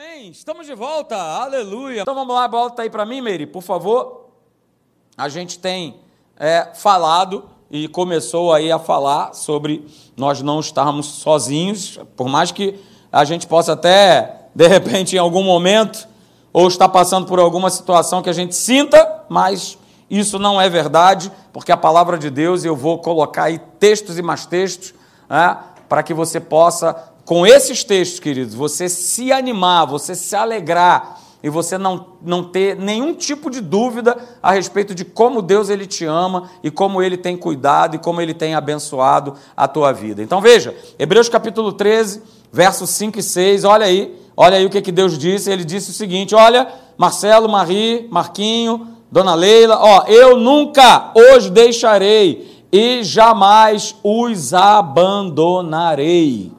Amém. Estamos de volta. Aleluia. Então vamos lá, volta aí para mim, Meire, por favor. A gente tem é, falado e começou aí a falar sobre nós não estarmos sozinhos, por mais que a gente possa até, de repente, em algum momento, ou estar passando por alguma situação que a gente sinta, mas isso não é verdade, porque a palavra de Deus, eu vou colocar aí textos e mais textos, né, para que você possa com esses textos, queridos, você se animar, você se alegrar e você não, não ter nenhum tipo de dúvida a respeito de como Deus ele te ama e como ele tem cuidado e como ele tem abençoado a tua vida. Então veja, Hebreus capítulo 13, versos 5 e 6, olha aí, olha aí o que, que Deus disse. Ele disse o seguinte: olha, Marcelo, Marie, Marquinho, Dona Leila, ó, eu nunca os deixarei e jamais os abandonarei.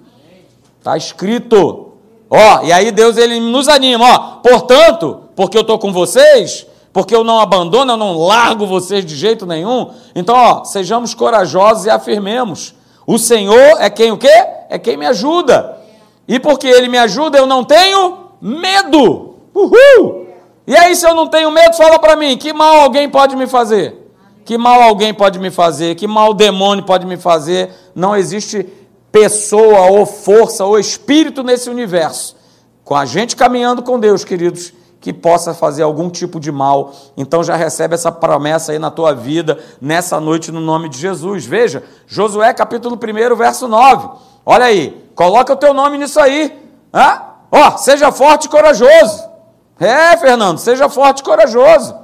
Está escrito. Ó, e aí Deus ele nos anima, ó. Portanto, porque eu estou com vocês, porque eu não abandono, eu não largo vocês de jeito nenhum. Então, ó, sejamos corajosos e afirmemos. O Senhor é quem o quê? É quem me ajuda. E porque ele me ajuda, eu não tenho medo. Uhul! E aí, se eu não tenho medo, fala para mim, que mal alguém pode me fazer? Que mal alguém pode me fazer? Que mal o demônio pode me fazer? Não existe pessoa ou força ou espírito nesse universo, com a gente caminhando com Deus, queridos, que possa fazer algum tipo de mal. Então já recebe essa promessa aí na tua vida, nessa noite, no nome de Jesus. Veja, Josué capítulo 1, verso 9. Olha aí, coloca o teu nome nisso aí. Hã? Ó, seja forte e corajoso. É, Fernando, seja forte e corajoso.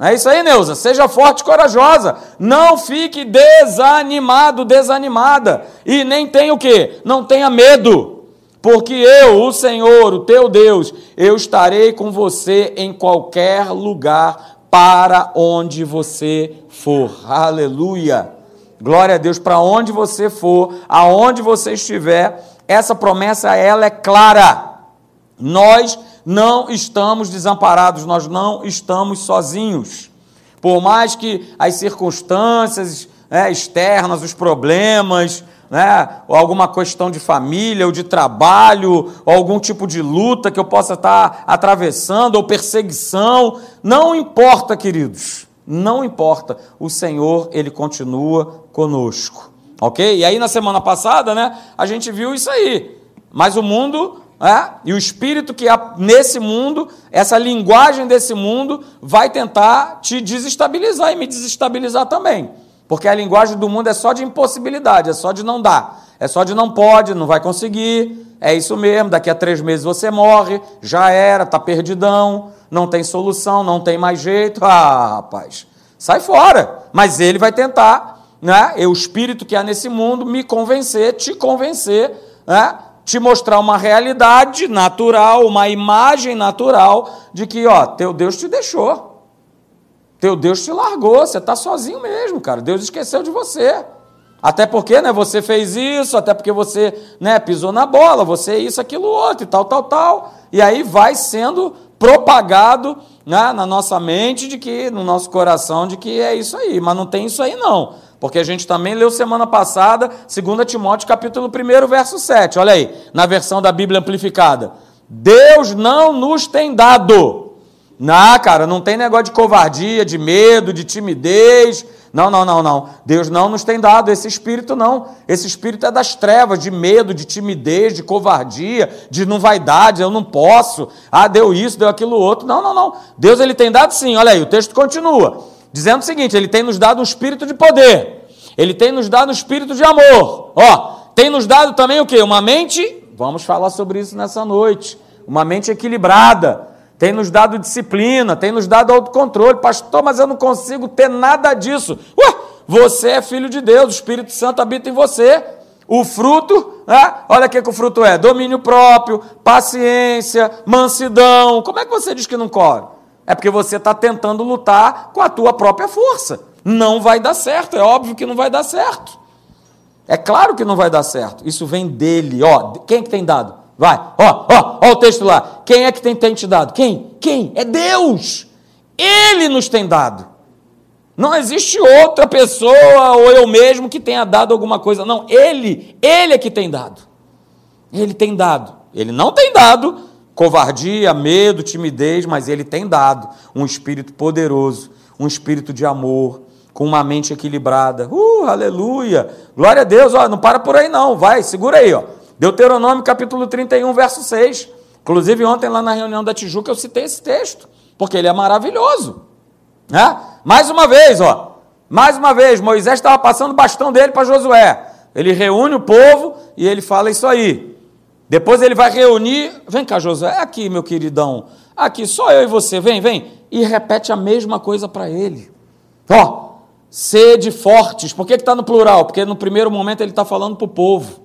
É isso aí, Neuza. Seja forte e corajosa. Não fique desanimado, desanimada. E nem tenha o quê? Não tenha medo. Porque eu, o Senhor, o teu Deus, eu estarei com você em qualquer lugar para onde você for. Aleluia. Glória a Deus, para onde você for, aonde você estiver, essa promessa ela é clara. Nós não estamos desamparados, nós não estamos sozinhos. Por mais que as circunstâncias né, externas, os problemas, né, ou alguma questão de família, ou de trabalho, ou algum tipo de luta que eu possa estar atravessando, ou perseguição, não importa, queridos, não importa. O Senhor, Ele continua conosco. Ok? E aí, na semana passada, né, a gente viu isso aí. Mas o mundo é? E o espírito que há nesse mundo, essa linguagem desse mundo, vai tentar te desestabilizar e me desestabilizar também. Porque a linguagem do mundo é só de impossibilidade, é só de não dar, é só de não pode, não vai conseguir, é isso mesmo, daqui a três meses você morre, já era, está perdidão, não tem solução, não tem mais jeito. Ah, rapaz, sai fora. Mas ele vai tentar, né? E o espírito que há nesse mundo, me convencer, te convencer, né? Te mostrar uma realidade natural, uma imagem natural de que, ó, teu Deus te deixou. Teu Deus te largou, você está sozinho mesmo, cara. Deus esqueceu de você. Até porque, né, você fez isso, até porque você, né, pisou na bola, você isso, aquilo, outro, e tal, tal, tal. E aí vai sendo propagado né, na nossa mente de que, no nosso coração, de que é isso aí. Mas não tem isso aí, não. Porque a gente também leu semana passada, 2 Timóteo capítulo 1, verso 7. Olha aí, na versão da Bíblia amplificada. Deus não nos tem dado. Não, cara, não tem negócio de covardia, de medo, de timidez. Não, não, não, não. Deus não nos tem dado esse espírito, não. Esse espírito é das trevas, de medo, de timidez, de covardia, de não vaidade, eu não posso. Ah, deu isso, deu aquilo outro. Não, não, não. Deus ele tem dado sim. Olha aí, o texto continua dizendo o seguinte: Ele tem nos dado um espírito de poder, Ele tem nos dado um espírito de amor. Ó, tem nos dado também o que? Uma mente, vamos falar sobre isso nessa noite, uma mente equilibrada. Tem nos dado disciplina, tem nos dado autocontrole. Pastor, mas eu não consigo ter nada disso. Ué, você é filho de Deus, o Espírito Santo habita em você. O fruto, né? olha o que, que o fruto é: domínio próprio, paciência, mansidão. Como é que você diz que não corre? É porque você está tentando lutar com a tua própria força. Não vai dar certo, é óbvio que não vai dar certo. É claro que não vai dar certo. Isso vem dele, ó. Quem é que tem dado? Vai, ó, ó, ó o texto lá. Quem é que tem, tem te dado? Quem? Quem? É Deus. Ele nos tem dado. Não existe outra pessoa ou eu mesmo que tenha dado alguma coisa. Não, ele, ele é que tem dado. Ele tem dado. Ele não tem dado covardia, medo, timidez, mas ele tem dado um espírito poderoso, um espírito de amor, com uma mente equilibrada. Uh, aleluia! Glória a Deus, ó, não para por aí não, vai, segura aí, ó. Deuteronômio capítulo 31, verso 6. Inclusive ontem lá na reunião da Tijuca eu citei esse texto, porque ele é maravilhoso. Né? Mais uma vez, ó, mais uma vez, Moisés estava passando o bastão dele para Josué. Ele reúne o povo e ele fala isso aí. Depois ele vai reunir, vem cá, Josué, aqui, meu queridão, aqui, só eu e você, vem, vem. E repete a mesma coisa para ele. Ó, sede fortes. Por que está no plural? Porque no primeiro momento ele está falando para o povo.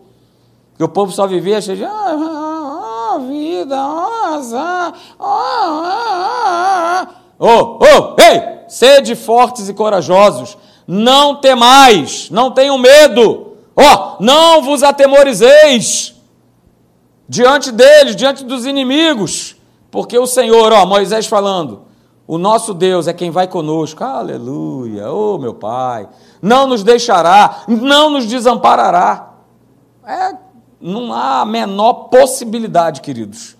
Que o povo só vivia cheio de. Ah, ah, ah, vida, ah, ah, ah, ah. Oh, oh, ei! Sede fortes e corajosos. Não temais, não tenham medo. Ó, oh, não vos atemorizeis diante deles, diante dos inimigos, porque o Senhor, ó, Moisés falando, o nosso Deus é quem vai conosco, aleluia, oh meu Pai, não nos deixará, não nos desamparará. É, não há a menor possibilidade, queridos.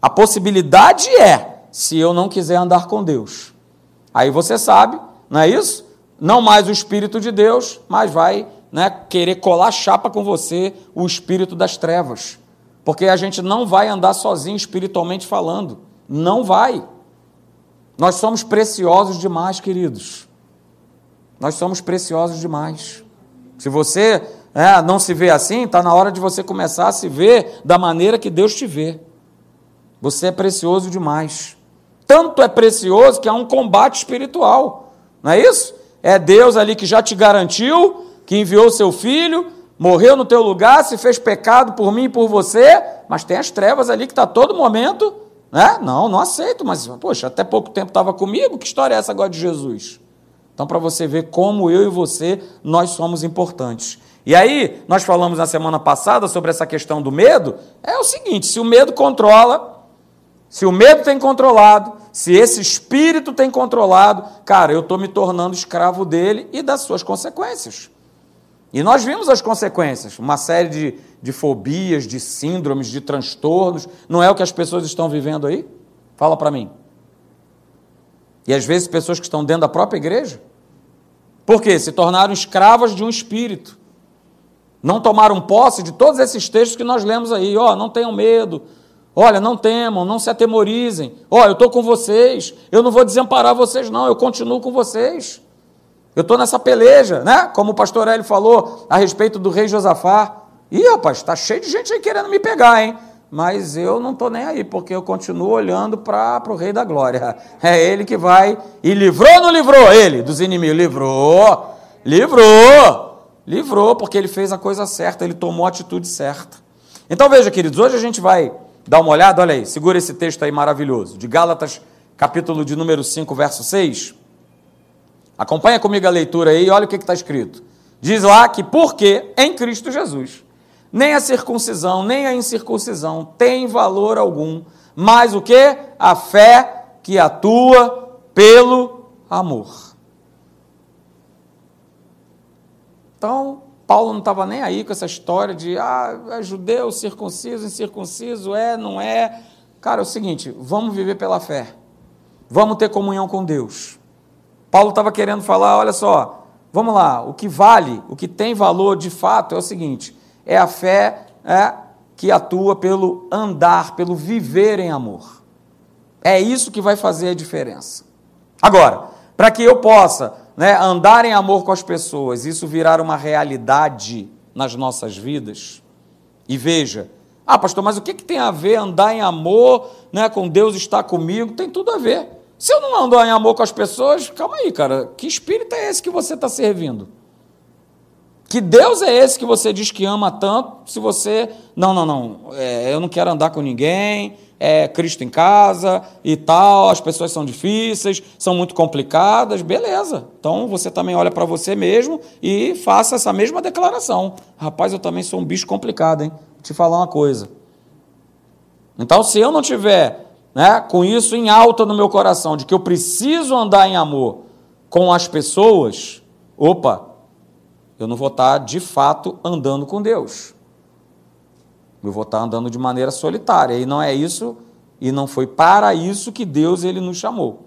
A possibilidade é se eu não quiser andar com Deus. Aí você sabe, não é isso? Não mais o Espírito de Deus, mas vai né, querer colar chapa com você o Espírito das trevas. Porque a gente não vai andar sozinho espiritualmente falando. Não vai. Nós somos preciosos demais, queridos. Nós somos preciosos demais. Se você é, não se vê assim, está na hora de você começar a se ver da maneira que Deus te vê. Você é precioso demais. Tanto é precioso que há um combate espiritual. Não é isso? É Deus ali que já te garantiu, que enviou seu filho, morreu no teu lugar, se fez pecado por mim e por você, mas tem as trevas ali que está todo momento, né? Não, não aceito, mas, poxa, até pouco tempo estava comigo, que história é essa agora de Jesus? Então, para você ver como eu e você, nós somos importantes. E aí, nós falamos na semana passada sobre essa questão do medo, é o seguinte, se o medo controla, se o medo tem controlado, se esse espírito tem controlado, cara, eu estou me tornando escravo dele e das suas consequências. E nós vimos as consequências, uma série de, de fobias, de síndromes, de transtornos. Não é o que as pessoas estão vivendo aí? Fala para mim. E às vezes pessoas que estão dentro da própria igreja. Por quê? Se tornaram escravas de um espírito. Não tomaram posse de todos esses textos que nós lemos aí. Ó, oh, não tenham medo. Olha, não temam, não se atemorizem. Ó, oh, eu estou com vocês. Eu não vou desamparar vocês, não. Eu continuo com vocês. Eu estou nessa peleja, né? Como o pastor Hélio falou a respeito do rei Josafá. Ih, rapaz, está cheio de gente aí querendo me pegar, hein? Mas eu não estou nem aí, porque eu continuo olhando para o Rei da Glória. É ele que vai. E livrou ou não livrou ele dos inimigos? Livrou, livrou, livrou, porque ele fez a coisa certa, ele tomou a atitude certa. Então veja, queridos, hoje a gente vai dar uma olhada, olha aí, segura esse texto aí maravilhoso, de Gálatas, capítulo de número 5, verso 6. Acompanha comigo a leitura aí, olha o que está escrito. Diz lá que porque em Cristo Jesus, nem a circuncisão, nem a incircuncisão tem valor algum, mas o que? A fé que atua pelo amor. Então, Paulo não estava nem aí com essa história de ah, é judeu, circunciso, incircunciso, é, não é. Cara, é o seguinte, vamos viver pela fé. Vamos ter comunhão com Deus. Paulo estava querendo falar: olha só, vamos lá, o que vale, o que tem valor de fato é o seguinte: é a fé é, que atua pelo andar, pelo viver em amor. É isso que vai fazer a diferença. Agora, para que eu possa né, andar em amor com as pessoas, isso virar uma realidade nas nossas vidas, e veja, ah, pastor, mas o que, que tem a ver andar em amor né, com Deus estar comigo? Tem tudo a ver. Se eu não ando em amor com as pessoas, calma aí, cara. Que espírito é esse que você está servindo? Que Deus é esse que você diz que ama tanto, se você. Não, não, não. É, eu não quero andar com ninguém, é Cristo em casa e tal, as pessoas são difíceis, são muito complicadas, beleza. Então você também olha para você mesmo e faça essa mesma declaração. Rapaz, eu também sou um bicho complicado, hein? Vou te falar uma coisa. Então, se eu não tiver né, com isso em alta no meu coração, de que eu preciso andar em amor com as pessoas, opa, eu não vou estar de fato andando com Deus. Eu vou estar andando de maneira solitária. E não é isso E não foi para isso que Deus ele nos chamou.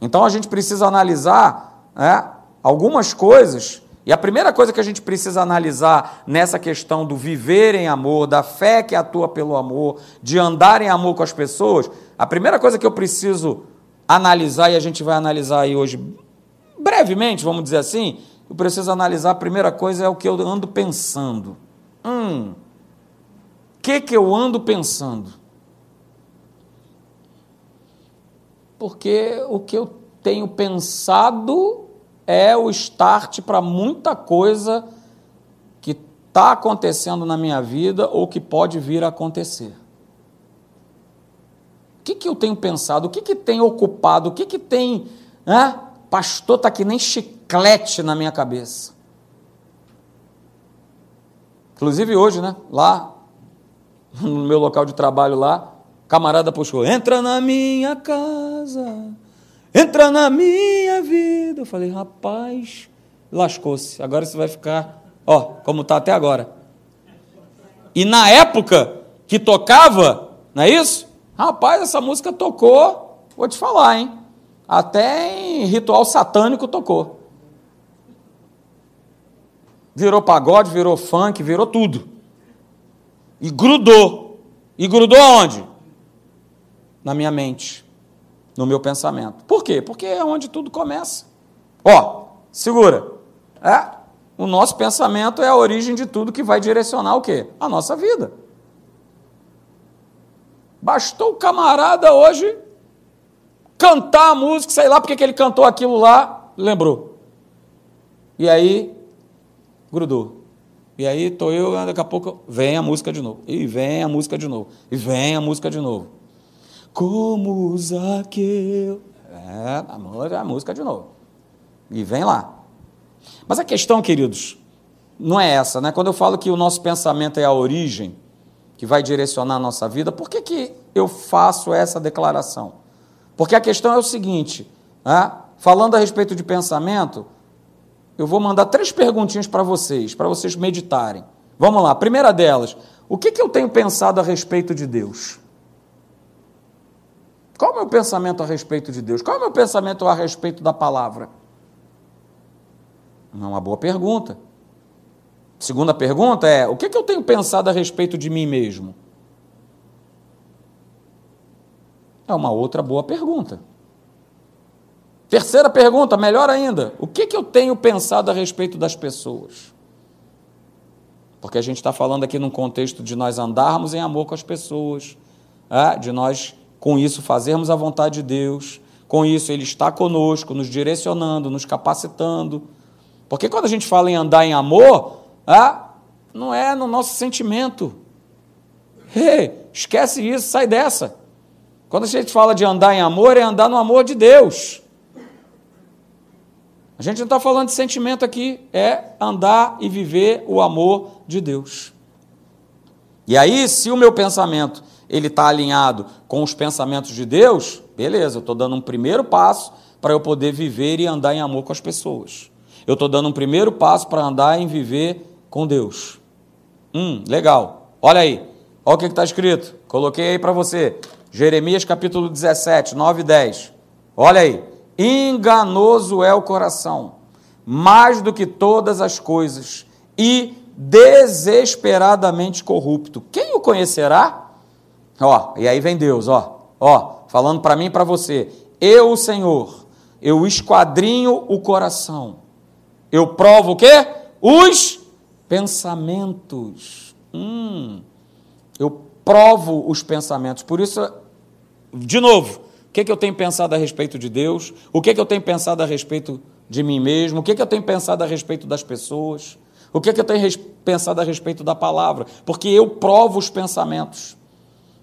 Então a gente precisa analisar né, algumas coisas. E a primeira coisa que a gente precisa analisar nessa questão do viver em amor, da fé que atua pelo amor, de andar em amor com as pessoas, a primeira coisa que eu preciso analisar, e a gente vai analisar aí hoje brevemente, vamos dizer assim, eu preciso analisar, a primeira coisa é o que eu ando pensando. Hum, o que, que eu ando pensando? Porque o que eu tenho pensado é o start para muita coisa que está acontecendo na minha vida ou que pode vir a acontecer. O que, que eu tenho pensado? O que, que tem ocupado? O que, que tem. Né? Pastor, está que nem chiclete na minha cabeça. Inclusive hoje, né? Lá, no meu local de trabalho lá, camarada puxou: entra na minha casa, entra na minha vida. Eu falei, rapaz, lascou-se. Agora você vai ficar, ó, como está até agora. E na época que tocava, não é isso? Rapaz, essa música tocou, vou te falar, hein? Até em ritual satânico tocou. Virou pagode, virou funk, virou tudo. E grudou. E grudou aonde? Na minha mente, no meu pensamento. Por quê? Porque é onde tudo começa. Ó, segura. É, o nosso pensamento é a origem de tudo que vai direcionar o quê? A nossa vida. Bastou o camarada hoje cantar a música, sei lá porque que ele cantou aquilo lá, lembrou. E aí, grudou. E aí tô eu, daqui a pouco vem a música de novo. E vem a música de novo. E vem a música de novo. Como Zaqueu. É, a música de novo. E vem lá. Mas a questão, queridos, não é essa, né? Quando eu falo que o nosso pensamento é a origem, que vai direcionar a nossa vida, por que, que eu faço essa declaração? Porque a questão é o seguinte: né? falando a respeito de pensamento, eu vou mandar três perguntinhas para vocês, para vocês meditarem. Vamos lá, primeira delas: o que, que eu tenho pensado a respeito de Deus? Qual é o meu pensamento a respeito de Deus? Qual é o meu pensamento a respeito da palavra? É uma boa pergunta. Segunda pergunta é: o que, que eu tenho pensado a respeito de mim mesmo? É uma outra boa pergunta. Terceira pergunta, melhor ainda: o que, que eu tenho pensado a respeito das pessoas? Porque a gente está falando aqui num contexto de nós andarmos em amor com as pessoas, é? de nós, com isso, fazermos a vontade de Deus, com isso, Ele está conosco, nos direcionando, nos capacitando. Porque quando a gente fala em andar em amor, ah, não é no nosso sentimento. Hey, esquece isso, sai dessa. Quando a gente fala de andar em amor, é andar no amor de Deus. A gente não está falando de sentimento aqui, é andar e viver o amor de Deus. E aí, se o meu pensamento ele está alinhado com os pensamentos de Deus, beleza, eu estou dando um primeiro passo para eu poder viver e andar em amor com as pessoas. Eu estou dando um primeiro passo para andar em viver com Deus. Hum, legal. Olha aí. Olha o que está escrito. Coloquei aí para você. Jeremias capítulo 17, 9 e 10. Olha aí. Enganoso é o coração, mais do que todas as coisas, e desesperadamente corrupto. Quem o conhecerá? Ó, e aí vem Deus, ó, ó, falando para mim e para você. Eu, Senhor, eu esquadrinho o coração. Eu provo o quê? Os pensamentos. Hum, eu provo os pensamentos. Por isso, de novo, o que, que eu tenho pensado a respeito de Deus? O que, que eu tenho pensado a respeito de mim mesmo? O que, que eu tenho pensado a respeito das pessoas? O que, que eu tenho pensado a respeito da palavra? Porque eu provo os pensamentos.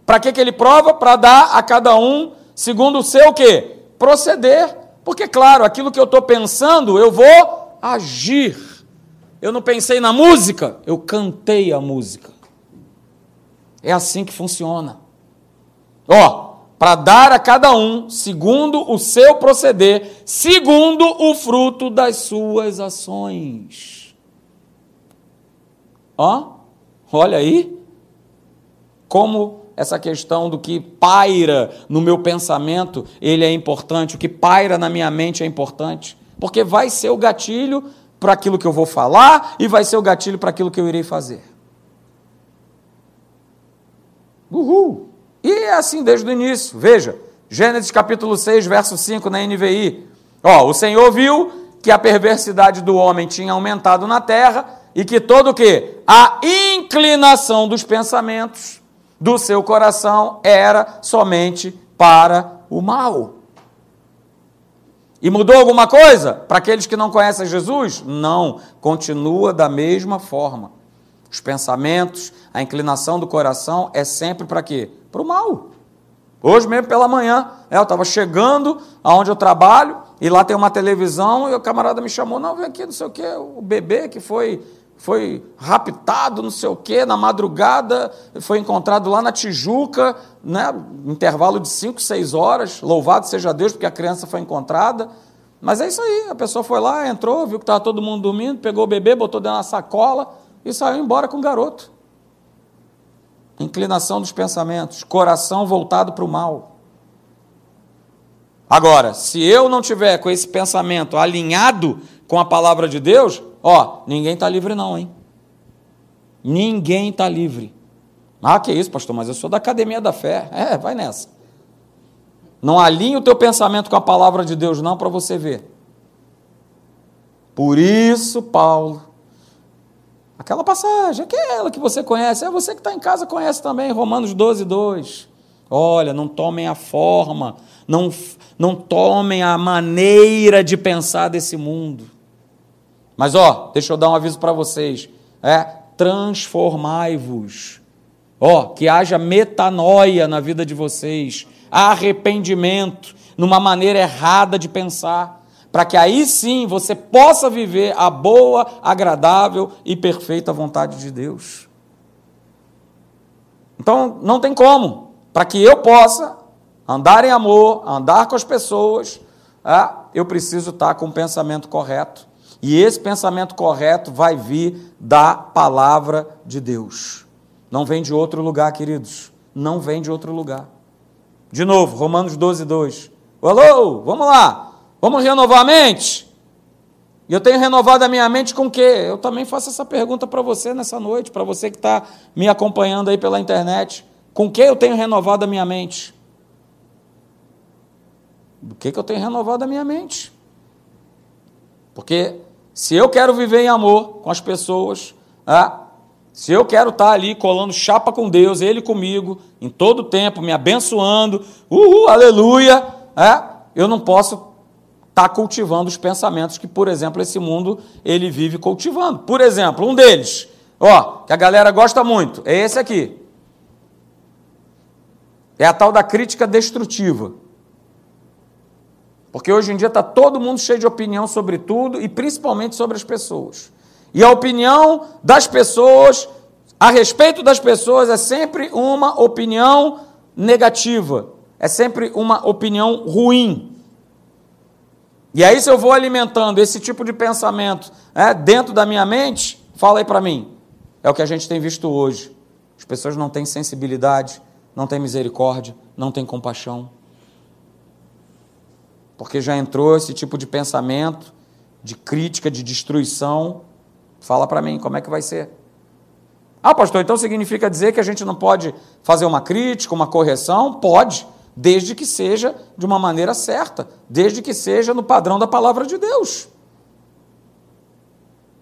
Para que, que ele prova? Para dar a cada um, segundo o seu quê? Proceder. Porque, claro, aquilo que eu estou pensando, eu vou agir. Eu não pensei na música, eu cantei a música. É assim que funciona. Ó, para dar a cada um, segundo o seu proceder, segundo o fruto das suas ações. Ó, olha aí como essa questão do que paira no meu pensamento, ele é importante, o que paira na minha mente é importante, porque vai ser o gatilho para aquilo que eu vou falar e vai ser o gatilho para aquilo que eu irei fazer. Uhul! E é assim desde o início. Veja, Gênesis capítulo 6, verso 5 na NVI. Ó, o Senhor viu que a perversidade do homem tinha aumentado na terra e que todo o quê? A inclinação dos pensamentos do seu coração era somente para o mal. E mudou alguma coisa para aqueles que não conhecem Jesus? Não, continua da mesma forma. Os pensamentos, a inclinação do coração é sempre para quê? Para o mal. Hoje mesmo pela manhã, é, eu estava chegando aonde eu trabalho e lá tem uma televisão e o camarada me chamou, não, vem aqui, não sei o quê, o bebê que foi foi raptado, não sei o quê, na madrugada, foi encontrado lá na Tijuca, né, intervalo de 5, 6 horas, louvado seja Deus, porque a criança foi encontrada. Mas é isso aí, a pessoa foi lá, entrou, viu que estava todo mundo dormindo, pegou o bebê, botou dentro da sacola e saiu embora com o garoto. Inclinação dos pensamentos, coração voltado para o mal. Agora, se eu não tiver com esse pensamento alinhado com a palavra de Deus, Ó, ninguém está livre, não, hein? Ninguém está livre. Ah, que isso, pastor, mas eu sou da academia da fé. É, vai nessa. Não alinhe o teu pensamento com a palavra de Deus, não, para você ver. Por isso, Paulo, aquela passagem, aquela que você conhece, é você que está em casa conhece também, Romanos 12, 2. Olha, não tomem a forma, não, não tomem a maneira de pensar desse mundo mas ó, deixa eu dar um aviso para vocês. É, transformai-vos. Ó, que haja metanoia na vida de vocês, arrependimento numa maneira errada de pensar, para que aí sim você possa viver a boa, agradável e perfeita vontade de Deus. Então, não tem como. Para que eu possa andar em amor, andar com as pessoas, é, eu preciso estar com o pensamento correto e esse pensamento correto vai vir da palavra de Deus. Não vem de outro lugar, queridos. Não vem de outro lugar. De novo, Romanos 12, 2. Alô, vamos lá. Vamos renovar a mente? E eu tenho renovado a minha mente com o quê? Eu também faço essa pergunta para você nessa noite, para você que está me acompanhando aí pela internet. Com o que eu tenho renovado a minha mente? Do que, que eu tenho renovado a minha mente? Porque se eu quero viver em amor com as pessoas, ah, se eu quero estar ali colando chapa com Deus, Ele comigo, em todo o tempo, me abençoando, uhul, aleluia, é, eu não posso estar cultivando os pensamentos que, por exemplo, esse mundo ele vive cultivando. Por exemplo, um deles, ó, que a galera gosta muito, é esse aqui. É a tal da crítica destrutiva. Porque hoje em dia está todo mundo cheio de opinião sobre tudo e principalmente sobre as pessoas. E a opinião das pessoas, a respeito das pessoas, é sempre uma opinião negativa, é sempre uma opinião ruim. E aí, se eu vou alimentando esse tipo de pensamento é, dentro da minha mente, fala aí para mim. É o que a gente tem visto hoje. As pessoas não têm sensibilidade, não têm misericórdia, não têm compaixão porque já entrou esse tipo de pensamento, de crítica, de destruição. Fala para mim, como é que vai ser? Ah, pastor, então significa dizer que a gente não pode fazer uma crítica, uma correção? Pode, desde que seja de uma maneira certa, desde que seja no padrão da palavra de Deus.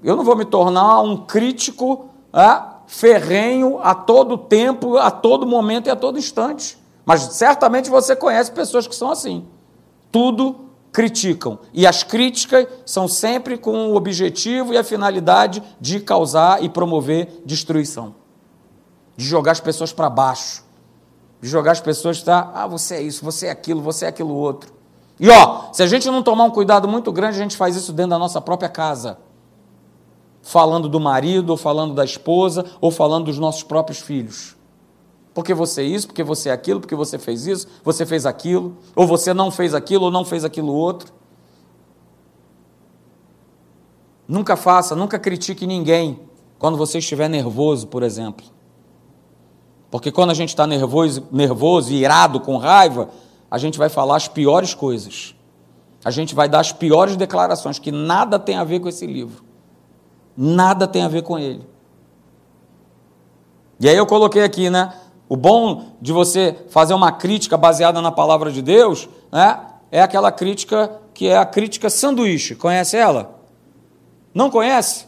Eu não vou me tornar um crítico é, ferrenho a todo tempo, a todo momento e a todo instante. Mas certamente você conhece pessoas que são assim tudo criticam. E as críticas são sempre com o objetivo e a finalidade de causar e promover destruição. De jogar as pessoas para baixo. De jogar as pessoas, tá? Ah, você é isso, você é aquilo, você é aquilo outro. E ó, se a gente não tomar um cuidado muito grande, a gente faz isso dentro da nossa própria casa. Falando do marido, ou falando da esposa, ou falando dos nossos próprios filhos porque você isso, porque você aquilo, porque você fez isso, você fez aquilo, ou você não fez aquilo, ou não fez aquilo outro. Nunca faça, nunca critique ninguém quando você estiver nervoso, por exemplo. Porque quando a gente está nervoso, nervoso, irado, com raiva, a gente vai falar as piores coisas. A gente vai dar as piores declarações, que nada tem a ver com esse livro. Nada tem a ver com ele. E aí eu coloquei aqui, né? O bom de você fazer uma crítica baseada na palavra de Deus, né? É aquela crítica que é a crítica sanduíche. Conhece ela? Não conhece?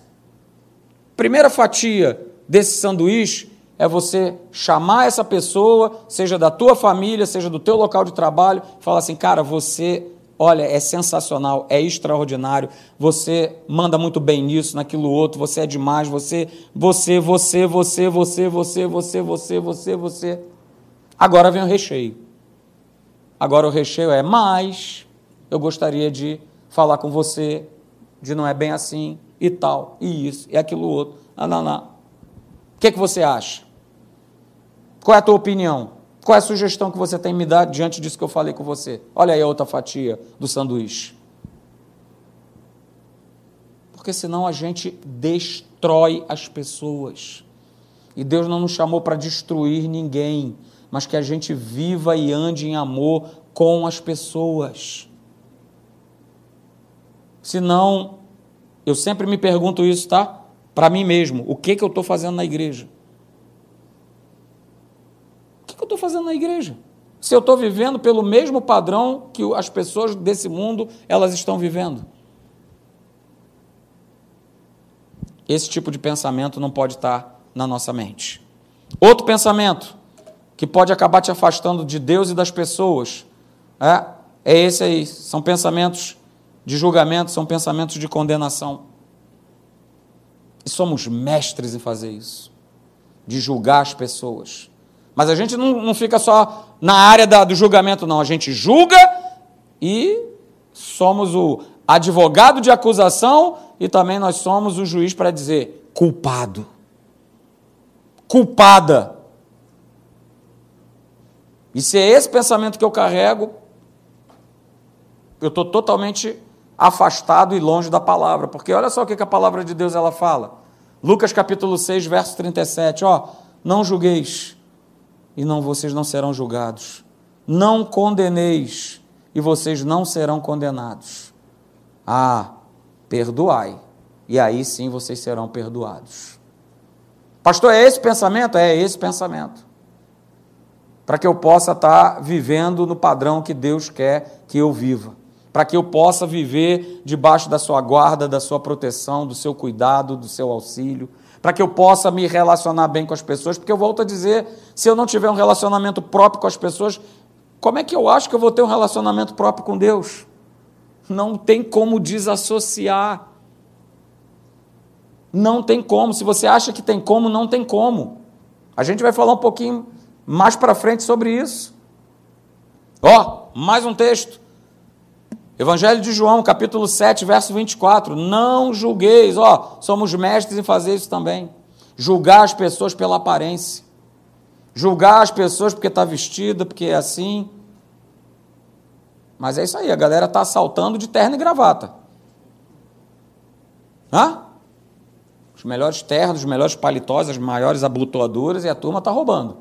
Primeira fatia desse sanduíche é você chamar essa pessoa, seja da tua família, seja do teu local de trabalho, falar assim, cara, você, olha, é sensacional, é extraordinário, você manda muito bem nisso, naquilo outro, você é demais, você, você, você, você, você, você, você, você, você, você. Agora vem o recheio. Agora o recheio é mais, eu gostaria de falar com você, de não é bem assim, e tal, e isso, e aquilo outro. Não, não, não. O que, que você acha? Qual é a tua opinião? Qual é a sugestão que você tem me dado diante disso que eu falei com você? Olha aí a outra fatia do sanduíche. Porque senão a gente destrói as pessoas. E Deus não nos chamou para destruir ninguém, mas que a gente viva e ande em amor com as pessoas. Senão, eu sempre me pergunto isso, tá? Para mim mesmo, o que, que eu estou fazendo na igreja? Que eu estou fazendo na igreja? Se eu estou vivendo pelo mesmo padrão que as pessoas desse mundo elas estão vivendo. Esse tipo de pensamento não pode estar na nossa mente. Outro pensamento que pode acabar te afastando de Deus e das pessoas é, é esse aí. São pensamentos de julgamento, são pensamentos de condenação. E somos mestres em fazer isso, de julgar as pessoas. Mas a gente não, não fica só na área da, do julgamento, não. A gente julga e somos o advogado de acusação e também nós somos o juiz para dizer culpado. Culpada. E se é esse pensamento que eu carrego, eu estou totalmente afastado e longe da palavra. Porque olha só o que a palavra de Deus ela fala. Lucas capítulo 6, verso 37, ó, não julgueis e não vocês não serão julgados. Não condeneis e vocês não serão condenados. Ah, perdoai e aí sim vocês serão perdoados. Pastor, é esse pensamento? É esse pensamento. Para que eu possa estar vivendo no padrão que Deus quer que eu viva. Para que eu possa viver debaixo da sua guarda, da sua proteção, do seu cuidado, do seu auxílio para que eu possa me relacionar bem com as pessoas, porque eu volto a dizer, se eu não tiver um relacionamento próprio com as pessoas, como é que eu acho que eu vou ter um relacionamento próprio com Deus? Não tem como desassociar. Não tem como. Se você acha que tem como, não tem como. A gente vai falar um pouquinho mais para frente sobre isso. Ó, oh, mais um texto. Evangelho de João, capítulo 7, verso 24. Não julgueis, ó, somos mestres em fazer isso também. Julgar as pessoas pela aparência. Julgar as pessoas porque está vestida, porque é assim. Mas é isso aí, a galera está assaltando de terno e gravata. Hã? Os melhores ternos, os melhores paletós, as maiores abotoaduras e a turma está roubando.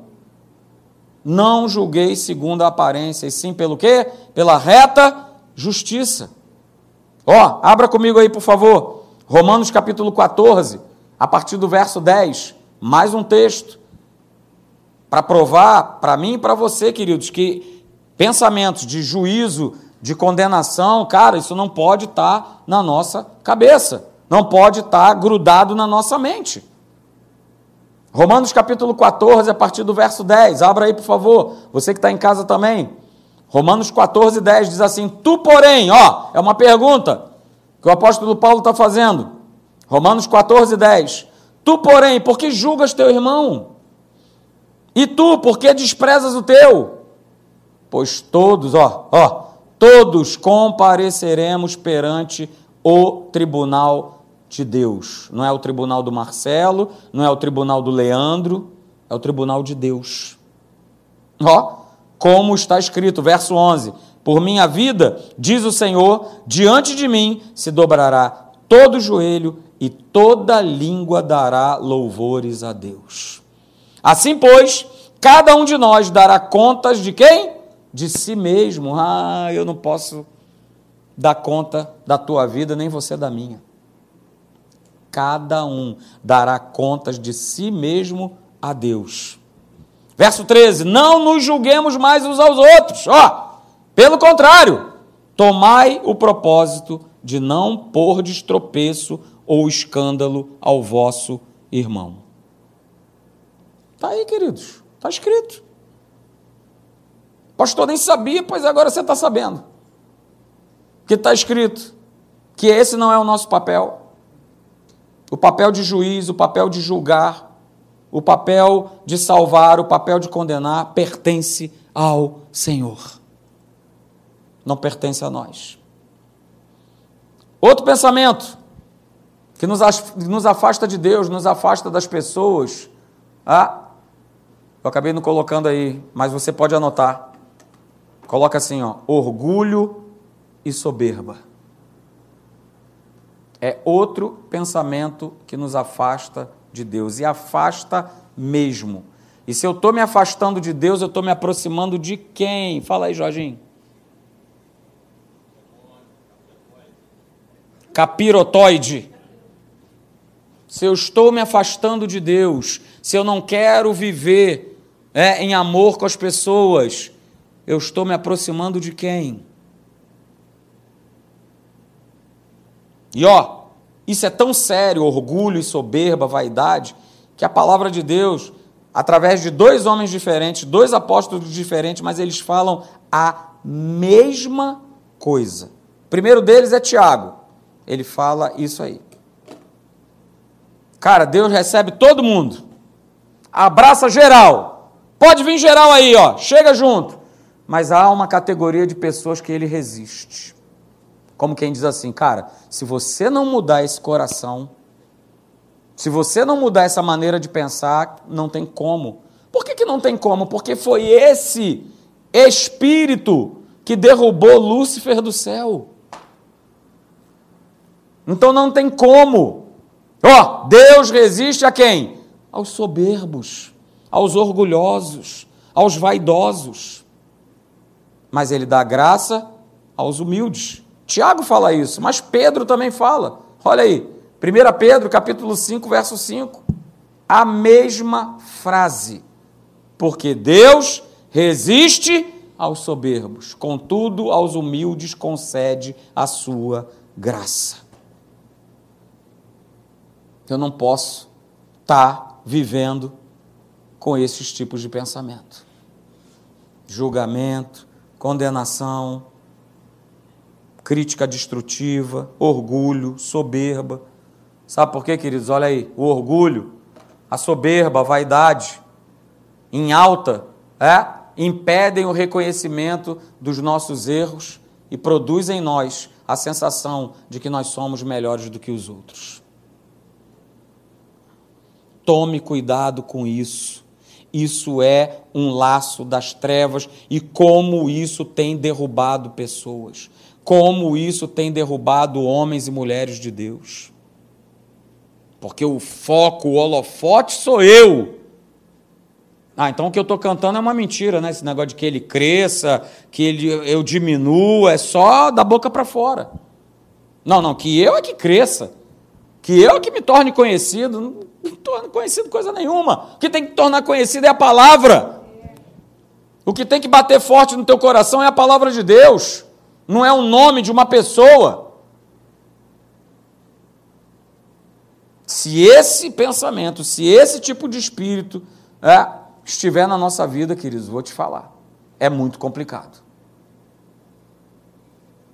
Não julgueis segundo a aparência, e sim pelo quê? Pela reta justiça. Ó, oh, abra comigo aí, por favor. Romanos capítulo 14, a partir do verso 10. Mais um texto. Para provar para mim e para você, queridos, que pensamentos de juízo, de condenação, cara, isso não pode estar tá na nossa cabeça. Não pode estar tá grudado na nossa mente. Romanos capítulo 14, a partir do verso 10. Abra aí, por favor. Você que está em casa também. Romanos 14, 10 diz assim: Tu, porém, ó, é uma pergunta que o apóstolo Paulo está fazendo. Romanos 14, 10. Tu, porém, por que julgas teu irmão? E tu, por que desprezas o teu? Pois todos, ó, ó, todos compareceremos perante o tribunal de Deus. Não é o tribunal do Marcelo, não é o tribunal do Leandro, é o tribunal de Deus. Ó, como está escrito, verso 11: Por minha vida, diz o Senhor, diante de mim se dobrará todo joelho e toda língua dará louvores a Deus. Assim, pois, Cada um de nós dará contas de quem? De si mesmo. Ah, eu não posso dar conta da tua vida, nem você da minha. Cada um dará contas de si mesmo a Deus. Verso 13: Não nos julguemos mais uns aos outros. Ó, pelo contrário, tomai o propósito de não pôr de tropeço ou escândalo ao vosso irmão. Está aí, queridos. Está escrito. Pastor nem sabia, pois agora você está sabendo. Que está escrito. Que esse não é o nosso papel. O papel de juiz, o papel de julgar, o papel de salvar, o papel de condenar pertence ao Senhor. Não pertence a nós. Outro pensamento que nos afasta de Deus, nos afasta das pessoas. Ah, eu acabei não colocando aí, mas você pode anotar. Coloca assim, ó, orgulho e soberba. É outro pensamento que nos afasta de Deus e afasta mesmo. E se eu estou me afastando de Deus, eu estou me aproximando de quem? Fala aí, Jorginho. Capirotoide. Se eu estou me afastando de Deus, se eu não quero viver é, em amor com as pessoas, eu estou me aproximando de quem? E ó, isso é tão sério, orgulho e soberba, vaidade, que a palavra de Deus, através de dois homens diferentes, dois apóstolos diferentes, mas eles falam a mesma coisa. O primeiro deles é Tiago. Ele fala isso aí. Cara, Deus recebe todo mundo. Abraça geral. Pode vir geral aí, ó. Chega junto. Mas há uma categoria de pessoas que ele resiste. Como quem diz assim, cara, se você não mudar esse coração, se você não mudar essa maneira de pensar, não tem como. Por que, que não tem como? Porque foi esse espírito que derrubou Lúcifer do céu. Então não tem como. Ó, oh, Deus resiste a quem? Aos soberbos, aos orgulhosos, aos vaidosos. Mas ele dá graça aos humildes. Tiago fala isso, mas Pedro também fala. Olha aí, 1 Pedro, capítulo 5, verso 5. A mesma frase. Porque Deus resiste aos soberbos, contudo aos humildes concede a sua graça. Eu não posso estar tá vivendo com esses tipos de pensamento. Julgamento, condenação, crítica destrutiva, orgulho, soberba. Sabe por quê, queridos? Olha aí, o orgulho, a soberba, a vaidade, em alta, é, impedem o reconhecimento dos nossos erros e produzem em nós a sensação de que nós somos melhores do que os outros. Tome cuidado com isso. Isso é um laço das trevas e como isso tem derrubado pessoas como isso tem derrubado homens e mulheres de Deus. Porque o foco, o holofote sou eu. Ah, então o que eu estou cantando é uma mentira, né? Esse negócio de que ele cresça, que ele, eu diminua, é só da boca para fora. Não, não, que eu é que cresça. Que eu é que me torne conhecido. Não me torne conhecido coisa nenhuma. O que tem que tornar conhecido é a palavra. O que tem que bater forte no teu coração é a palavra de Deus não é o nome de uma pessoa. Se esse pensamento, se esse tipo de espírito é, estiver na nossa vida, queridos, vou te falar, é muito complicado.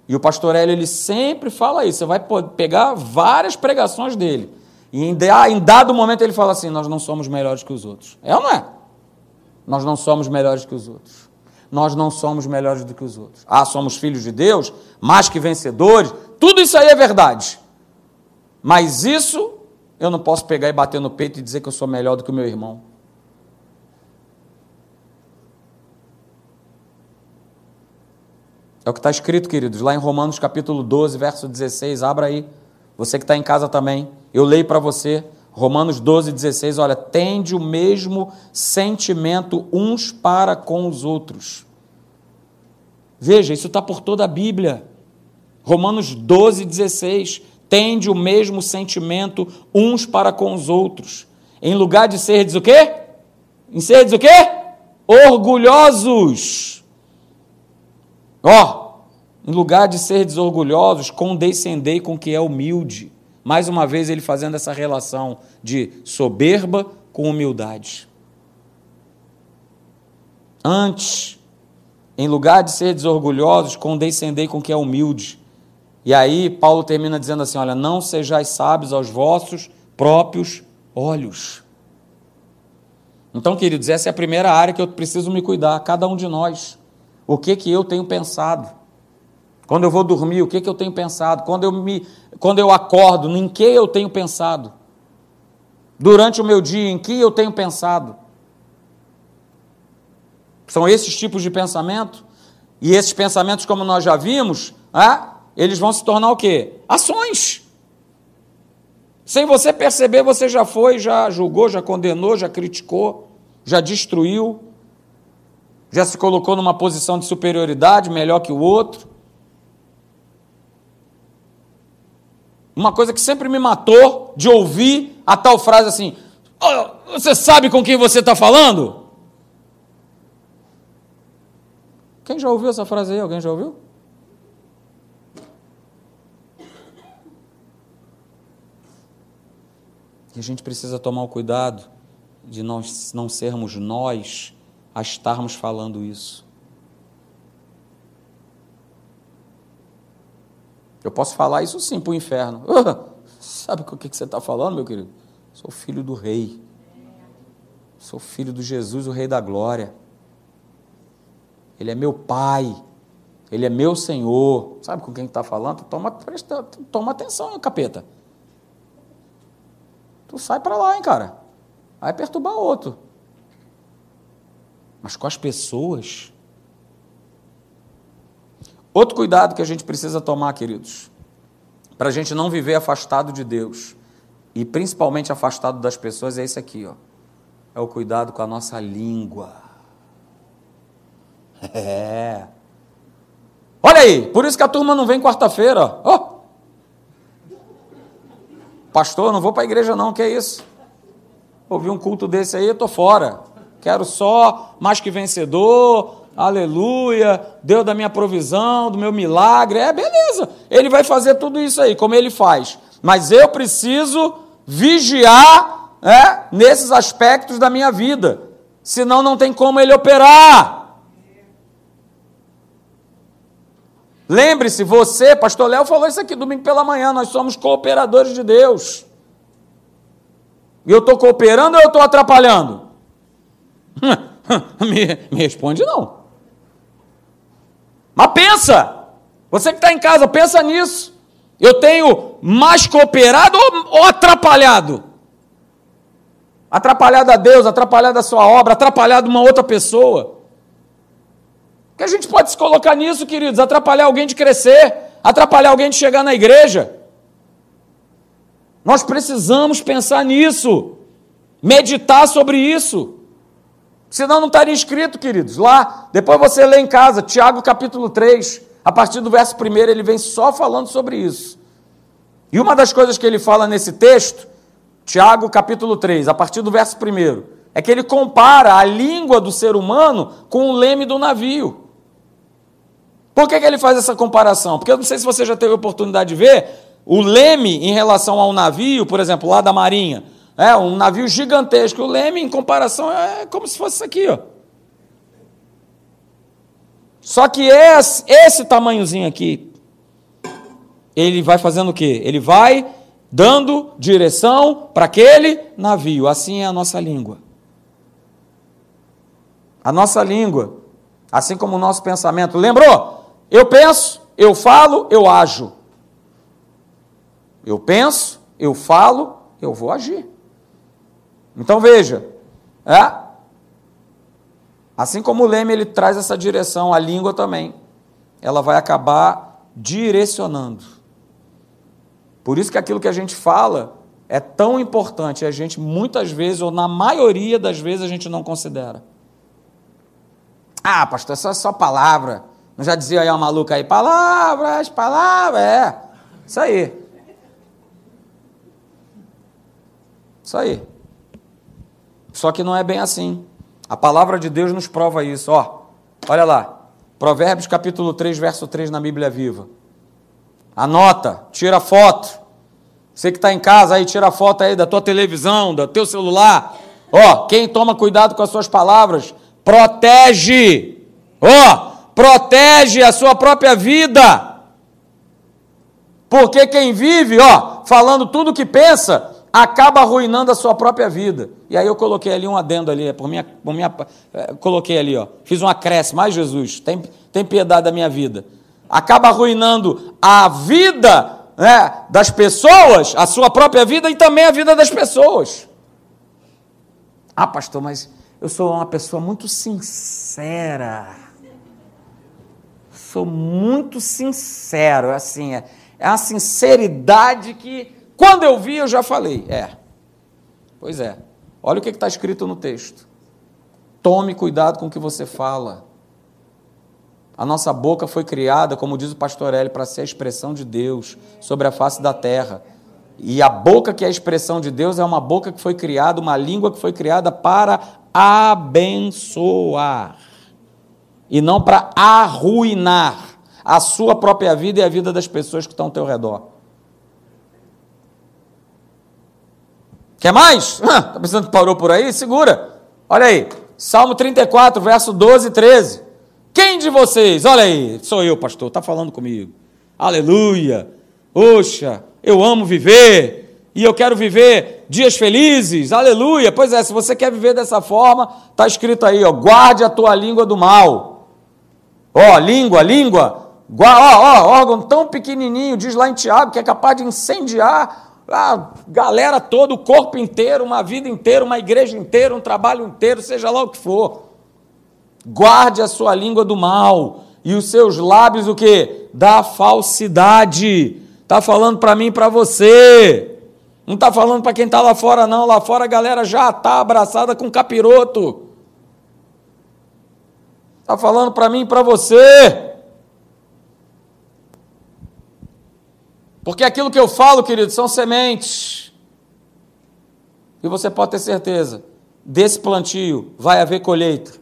E o pastor Hélio, ele sempre fala isso, você vai pegar várias pregações dele, e em dado momento ele fala assim, nós não somos melhores que os outros. É ou não é? Nós não somos melhores que os outros nós não somos melhores do que os outros. Ah, somos filhos de Deus, mais que vencedores, tudo isso aí é verdade. Mas isso eu não posso pegar e bater no peito e dizer que eu sou melhor do que o meu irmão. É o que está escrito, queridos, lá em Romanos capítulo 12, verso 16. Abra aí. Você que está em casa também. Eu leio para você. Romanos 12, 16, olha, tende o mesmo sentimento uns para com os outros. Veja, isso está por toda a Bíblia. Romanos 12, 16, tende o mesmo sentimento uns para com os outros. Em lugar de serdes o quê? Em serdes o quê? Orgulhosos. Ó, oh, em lugar de serdes orgulhosos, condescendei com o que é humilde. Mais uma vez ele fazendo essa relação de soberba com humildade. Antes, em lugar de ser desorgulhosos, condescendei com o que é humilde. E aí Paulo termina dizendo assim: olha, não sejais sábios aos vossos próprios olhos. Então, queridos, essa é a primeira área que eu preciso me cuidar, cada um de nós. O que que eu tenho pensado? Quando eu vou dormir, o que, que eu tenho pensado? Quando eu, me, quando eu acordo, em que eu tenho pensado? Durante o meu dia, em que eu tenho pensado? São esses tipos de pensamento? E esses pensamentos, como nós já vimos, ah, eles vão se tornar o quê? Ações. Sem você perceber, você já foi, já julgou, já condenou, já criticou, já destruiu, já se colocou numa posição de superioridade, melhor que o outro. Uma coisa que sempre me matou de ouvir a tal frase assim: oh, Você sabe com quem você está falando? Quem já ouviu essa frase aí? Alguém já ouviu? E a gente precisa tomar o cuidado de nós não sermos nós a estarmos falando isso. Eu posso falar isso sim para o inferno. sabe o que você está falando, meu querido? Sou filho do rei. Sou filho do Jesus, o rei da glória. Ele é meu pai. Ele é meu Senhor. Sabe com quem está falando? Toma, presta, toma atenção, capeta. Tu sai para lá, hein, cara. Vai perturbar outro. Mas com as pessoas, Outro cuidado que a gente precisa tomar, queridos, para a gente não viver afastado de Deus e principalmente afastado das pessoas, é esse aqui, ó. É o cuidado com a nossa língua. É. Olha aí, por isso que a turma não vem quarta-feira. Oh. Pastor, não vou para a igreja não, que é isso? Ouvi um culto desse aí, eu tô fora. Quero só mais que vencedor, aleluia, Deus da minha provisão, do meu milagre, é beleza, ele vai fazer tudo isso aí, como ele faz, mas eu preciso vigiar é, nesses aspectos da minha vida, senão não tem como ele operar. Lembre-se, você, pastor Léo falou isso aqui domingo pela manhã, nós somos cooperadores de Deus. E eu estou cooperando ou eu estou atrapalhando? me, me responde não. Mas pensa, você que está em casa, pensa nisso. Eu tenho mais cooperado ou, ou atrapalhado? Atrapalhado a Deus, atrapalhado a sua obra, atrapalhado uma outra pessoa. Que a gente pode se colocar nisso, queridos, atrapalhar alguém de crescer, atrapalhar alguém de chegar na igreja. Nós precisamos pensar nisso, meditar sobre isso. Senão não estaria escrito, queridos. Lá, depois você lê em casa, Tiago capítulo 3, a partir do verso 1, ele vem só falando sobre isso. E uma das coisas que ele fala nesse texto, Tiago capítulo 3, a partir do verso 1, é que ele compara a língua do ser humano com o leme do navio. Por que, que ele faz essa comparação? Porque eu não sei se você já teve a oportunidade de ver o leme em relação ao navio, por exemplo, lá da Marinha. É um navio gigantesco. O leme, em comparação, é como se fosse isso aqui, ó. Só que esse, esse tamanhozinho aqui, ele vai fazendo o quê? Ele vai dando direção para aquele navio. Assim é a nossa língua. A nossa língua, assim como o nosso pensamento. Lembrou? Eu penso, eu falo, eu ajo. Eu penso, eu falo, eu vou agir. Então veja, é? Assim como o leme ele traz essa direção, a língua também, ela vai acabar direcionando. Por isso que aquilo que a gente fala é tão importante, a gente muitas vezes, ou na maioria das vezes, a gente não considera. Ah, pastor, essa é só palavra. Não já dizia aí a maluca aí, palavras, palavras, é. Isso aí. Isso aí. Só que não é bem assim. A palavra de Deus nos prova isso. Ó, olha lá. Provérbios capítulo 3, verso 3 na Bíblia Viva. Anota, tira foto. Você que está em casa aí, tira foto aí da tua televisão, do teu celular. Ó, quem toma cuidado com as suas palavras, protege. Ó, protege a sua própria vida. Porque quem vive, ó, falando tudo o que pensa, acaba arruinando a sua própria vida. E aí eu coloquei ali um adendo ali, por minha, por minha, é, coloquei ali, ó, fiz um acréscimo, mais Jesus, tem, tem piedade da minha vida. Acaba arruinando a vida né, das pessoas, a sua própria vida e também a vida das pessoas. Ah, pastor, mas eu sou uma pessoa muito sincera. Sou muito sincero, é assim, é, é uma sinceridade que quando eu vi, eu já falei. É. Pois é. Olha o que está escrito no texto. Tome cuidado com o que você fala. A nossa boca foi criada, como diz o pastor Eli, para ser a expressão de Deus sobre a face da terra. E a boca que é a expressão de Deus é uma boca que foi criada, uma língua que foi criada para abençoar e não para arruinar a sua própria vida e a vida das pessoas que estão ao teu redor. Quer mais? Está pensando que parou por aí? Segura. Olha aí. Salmo 34, verso 12 e 13. Quem de vocês? Olha aí. Sou eu, pastor. Está falando comigo. Aleluia. Oxa, eu amo viver. E eu quero viver dias felizes. Aleluia. Pois é, se você quer viver dessa forma, está escrito aí, ó. Guarde a tua língua do mal. Ó, língua, língua. Ó, ó, órgão tão pequenininho, diz lá em Tiago, que é capaz de incendiar a galera toda, o corpo inteiro, uma vida inteira, uma igreja inteira, um trabalho inteiro, seja lá o que for. Guarde a sua língua do mal e os seus lábios o que? Da falsidade. Está falando para mim para você. Não está falando para quem está lá fora, não. Lá fora a galera já está abraçada com capiroto. Está falando para mim e para você. Porque aquilo que eu falo, querido, são sementes. E você pode ter certeza, desse plantio vai haver colheita.